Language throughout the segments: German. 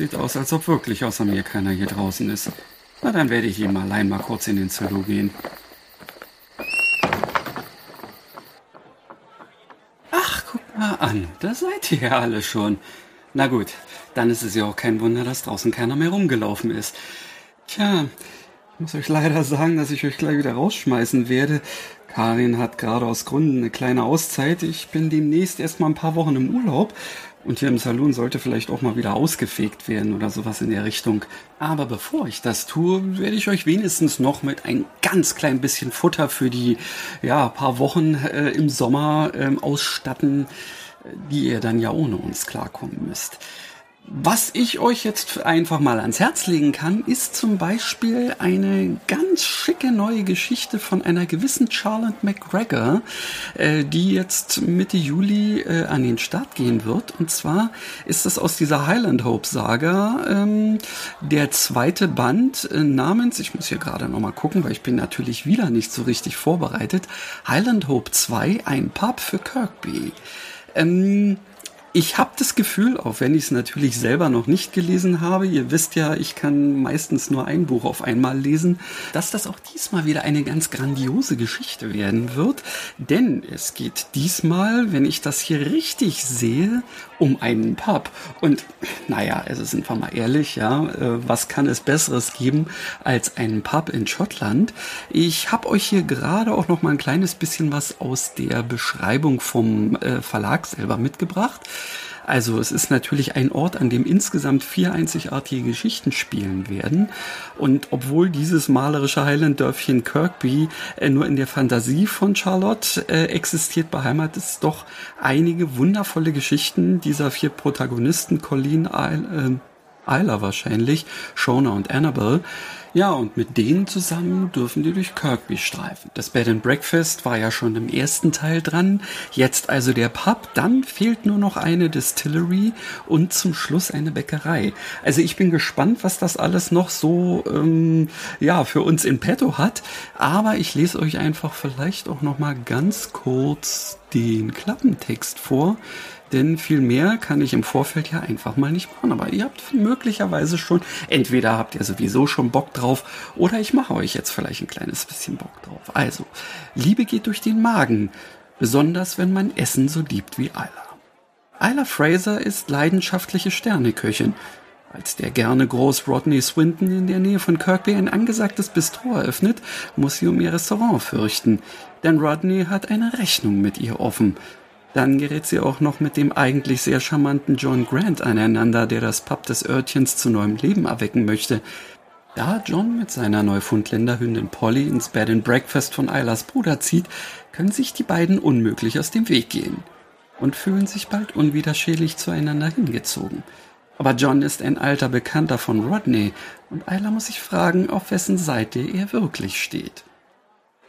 Sieht aus, als ob wirklich außer mir keiner hier draußen ist. Na, dann werde ich ihm allein mal kurz in den Zulu gehen. Ach, guck mal an, da seid ihr ja alle schon. Na gut, dann ist es ja auch kein Wunder, dass draußen keiner mehr rumgelaufen ist. Tja, ich muss euch leider sagen, dass ich euch gleich wieder rausschmeißen werde. Karin hat gerade aus Gründen eine kleine Auszeit. Ich bin demnächst erst mal ein paar Wochen im Urlaub und hier im Salon sollte vielleicht auch mal wieder ausgefegt werden oder sowas in der Richtung. Aber bevor ich das tue, werde ich euch wenigstens noch mit ein ganz klein bisschen Futter für die ja, paar Wochen äh, im Sommer äh, ausstatten, die ihr dann ja ohne uns klarkommen müsst. Was ich euch jetzt einfach mal ans Herz legen kann, ist zum Beispiel eine ganz schicke neue Geschichte von einer gewissen Charlotte McGregor, äh, die jetzt Mitte Juli äh, an den Start gehen wird. Und zwar ist das aus dieser Highland Hope Saga ähm, der zweite Band äh, namens, ich muss hier gerade nochmal gucken, weil ich bin natürlich wieder nicht so richtig vorbereitet, Highland Hope 2, ein Pub für Kirkby. Ähm, ich habe das Gefühl, auch wenn ich es natürlich selber noch nicht gelesen habe, ihr wisst ja, ich kann meistens nur ein Buch auf einmal lesen, dass das auch diesmal wieder eine ganz grandiose Geschichte werden wird. Denn es geht diesmal, wenn ich das hier richtig sehe, um einen Pub. Und naja, also sind wir mal ehrlich, ja, äh, was kann es Besseres geben als einen Pub in Schottland? Ich habe euch hier gerade auch noch mal ein kleines bisschen was aus der Beschreibung vom äh, Verlag selber mitgebracht. Also es ist natürlich ein Ort, an dem insgesamt vier einzigartige Geschichten spielen werden. Und obwohl dieses malerische Highland-Dörfchen Kirkby äh, nur in der Fantasie von Charlotte äh, existiert, beheimatet es doch einige wundervolle Geschichten dieser vier Protagonisten, Colleen, Isle, äh, wahrscheinlich, Shona und Annabelle. Ja, und mit denen zusammen dürfen die durch Kirkby streifen. Das Bed and Breakfast war ja schon im ersten Teil dran. Jetzt also der Pub. Dann fehlt nur noch eine Distillery und zum Schluss eine Bäckerei. Also ich bin gespannt, was das alles noch so ähm, ja für uns in petto hat. Aber ich lese euch einfach vielleicht auch noch mal ganz kurz den Klappentext vor. Denn viel mehr kann ich im Vorfeld ja einfach mal nicht machen. Aber ihr habt möglicherweise schon, entweder habt ihr sowieso schon Bock drauf oder ich mache euch jetzt vielleicht ein kleines bisschen Bock drauf. Also, Liebe geht durch den Magen, besonders wenn man Essen so liebt wie Isla. Isla Fraser ist leidenschaftliche Sterneköchin. Als der gerne groß Rodney Swinton in der Nähe von Kirkby ein angesagtes Bistro eröffnet, muss sie um ihr Restaurant fürchten. Denn Rodney hat eine Rechnung mit ihr offen. Dann gerät sie auch noch mit dem eigentlich sehr charmanten John Grant aneinander, der das Pub des Örtchens zu neuem Leben erwecken möchte. Da John mit seiner Neufundländerhündin Polly ins Bed and Breakfast von Islas Bruder zieht, können sich die beiden unmöglich aus dem Weg gehen und fühlen sich bald unwiderstehlich zueinander hingezogen. Aber John ist ein alter Bekannter von Rodney und Isla muss sich fragen, auf wessen Seite er wirklich steht.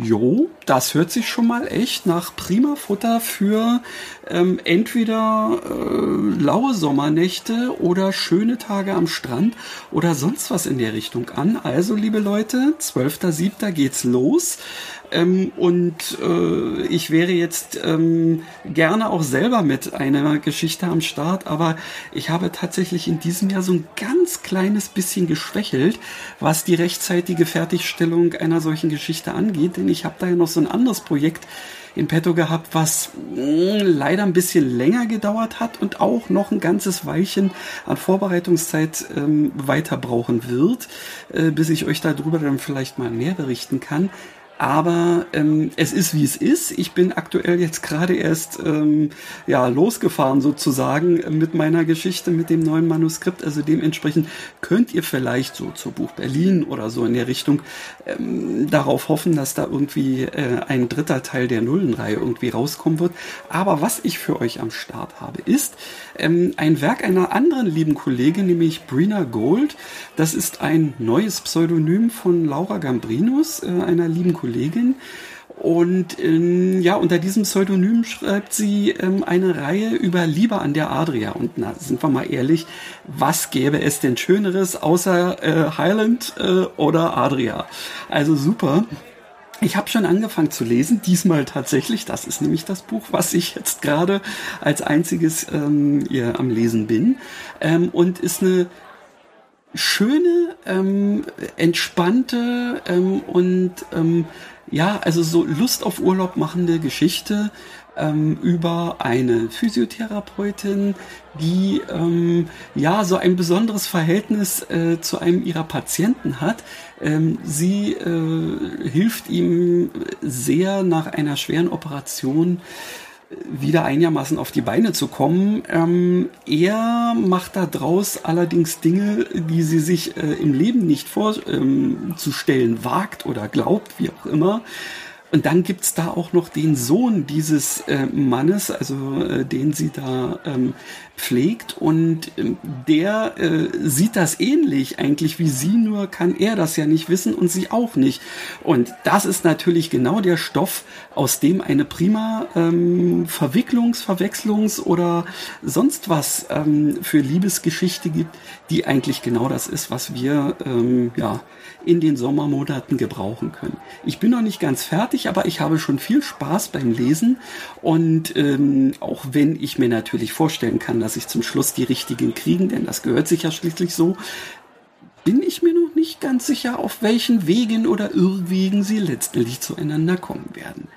Jo, das hört sich schon mal echt nach prima Futter für ähm, entweder äh, laue Sommernächte oder schöne Tage am Strand oder sonst was in der Richtung an. Also, liebe Leute, 12.07. geht's los. Ähm, und äh, ich wäre jetzt ähm, gerne auch selber mit einer Geschichte am Start, aber ich habe tatsächlich in diesem Jahr so ein ganz kleines bisschen geschwächelt, was die rechtzeitige Fertigstellung einer solchen Geschichte angeht, denn ich habe da ja noch so ein anderes Projekt in petto gehabt, was mh, hm, leider ein bisschen länger gedauert hat und auch noch ein ganzes Weilchen an Vorbereitungszeit ähm, weiter brauchen wird, äh, bis ich euch darüber dann vielleicht mal mehr berichten kann. Aber ähm, es ist wie es ist. Ich bin aktuell jetzt gerade erst ähm, ja losgefahren sozusagen mit meiner Geschichte mit dem neuen Manuskript. Also dementsprechend könnt ihr vielleicht so zur Buch Berlin oder so in der Richtung ähm, darauf hoffen, dass da irgendwie äh, ein dritter Teil der Nullenreihe irgendwie rauskommen wird. Aber was ich für euch am Start habe, ist ähm, ein Werk einer anderen lieben Kollegin, nämlich Brina Gold. Das ist ein neues Pseudonym von Laura Gambrinus, äh, einer lieben Kollegin. Und ähm, ja, unter diesem Pseudonym schreibt sie ähm, eine Reihe über Liebe an der Adria. Und na, sind wir mal ehrlich, was gäbe es denn Schöneres außer äh, Highland äh, oder Adria? Also super. Ich habe schon angefangen zu lesen, diesmal tatsächlich. Das ist nämlich das Buch, was ich jetzt gerade als einziges ähm, am Lesen bin. Ähm, und ist eine schöne, ähm, entspannte ähm, und ähm, ja, also so Lust auf Urlaub machende Geschichte ähm, über eine Physiotherapeutin, die ähm, ja so ein besonderes Verhältnis äh, zu einem ihrer Patienten hat. Ähm, sie äh, hilft ihm sehr nach einer schweren Operation wieder einigermaßen auf die Beine zu kommen. Ähm, er macht da draus allerdings Dinge, die sie sich äh, im Leben nicht vorzustellen ähm, wagt oder glaubt, wie auch immer. Und dann gibt's da auch noch den Sohn dieses äh, Mannes, also äh, den sie da ähm, pflegt. Und ähm, der äh, sieht das ähnlich eigentlich wie sie, nur kann er das ja nicht wissen und sie auch nicht. Und das ist natürlich genau der Stoff, aus dem eine prima ähm, Verwicklungs-, Verwechslungs- oder sonst was ähm, für Liebesgeschichte gibt, die eigentlich genau das ist, was wir ähm, ja in den Sommermonaten gebrauchen können. Ich bin noch nicht ganz fertig, aber ich habe schon viel Spaß beim Lesen und ähm, auch wenn ich mir natürlich vorstellen kann, dass ich zum Schluss die richtigen kriegen, denn das gehört sich ja schließlich so, bin ich mir noch nicht ganz sicher, auf welchen Wegen oder Irrwegen sie letztendlich zueinander kommen werden.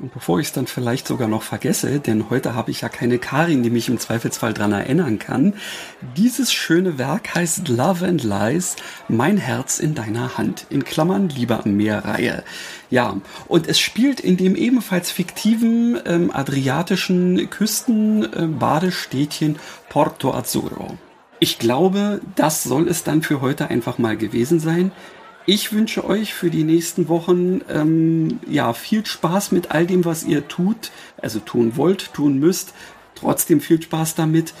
Und bevor ich es dann vielleicht sogar noch vergesse, denn heute habe ich ja keine Karin, die mich im Zweifelsfall dran erinnern kann, dieses schöne Werk heißt Love and Lies, Mein Herz in deiner Hand, in Klammern Liebe am Meer Reihe. Ja, und es spielt in dem ebenfalls fiktiven ähm, adriatischen Küstenbadestädtchen äh, Porto Azzurro. Ich glaube, das soll es dann für heute einfach mal gewesen sein. Ich wünsche euch für die nächsten Wochen ähm, ja viel Spaß mit all dem, was ihr tut, also tun wollt, tun müsst. Trotzdem viel Spaß damit.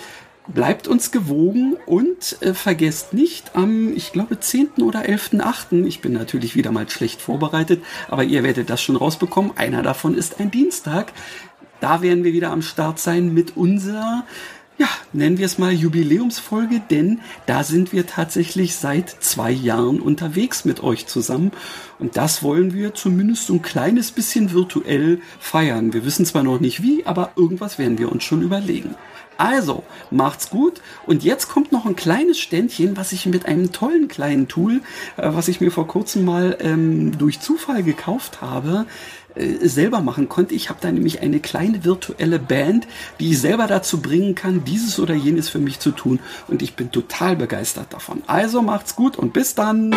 Bleibt uns gewogen und äh, vergesst nicht am, ich glaube, 10. oder 11.8. Ich bin natürlich wieder mal schlecht vorbereitet, aber ihr werdet das schon rausbekommen. Einer davon ist ein Dienstag. Da werden wir wieder am Start sein mit unserer ja, nennen wir es mal Jubiläumsfolge, denn da sind wir tatsächlich seit zwei Jahren unterwegs mit euch zusammen. Und das wollen wir zumindest so ein kleines bisschen virtuell feiern. Wir wissen zwar noch nicht wie, aber irgendwas werden wir uns schon überlegen. Also, macht's gut. Und jetzt kommt noch ein kleines Ständchen, was ich mit einem tollen kleinen Tool, äh, was ich mir vor kurzem mal ähm, durch Zufall gekauft habe, äh, selber machen konnte. Ich habe da nämlich eine kleine virtuelle Band, die ich selber dazu bringen kann, dieses oder jenes für mich zu tun. Und ich bin total begeistert davon. Also macht's gut und bis dann.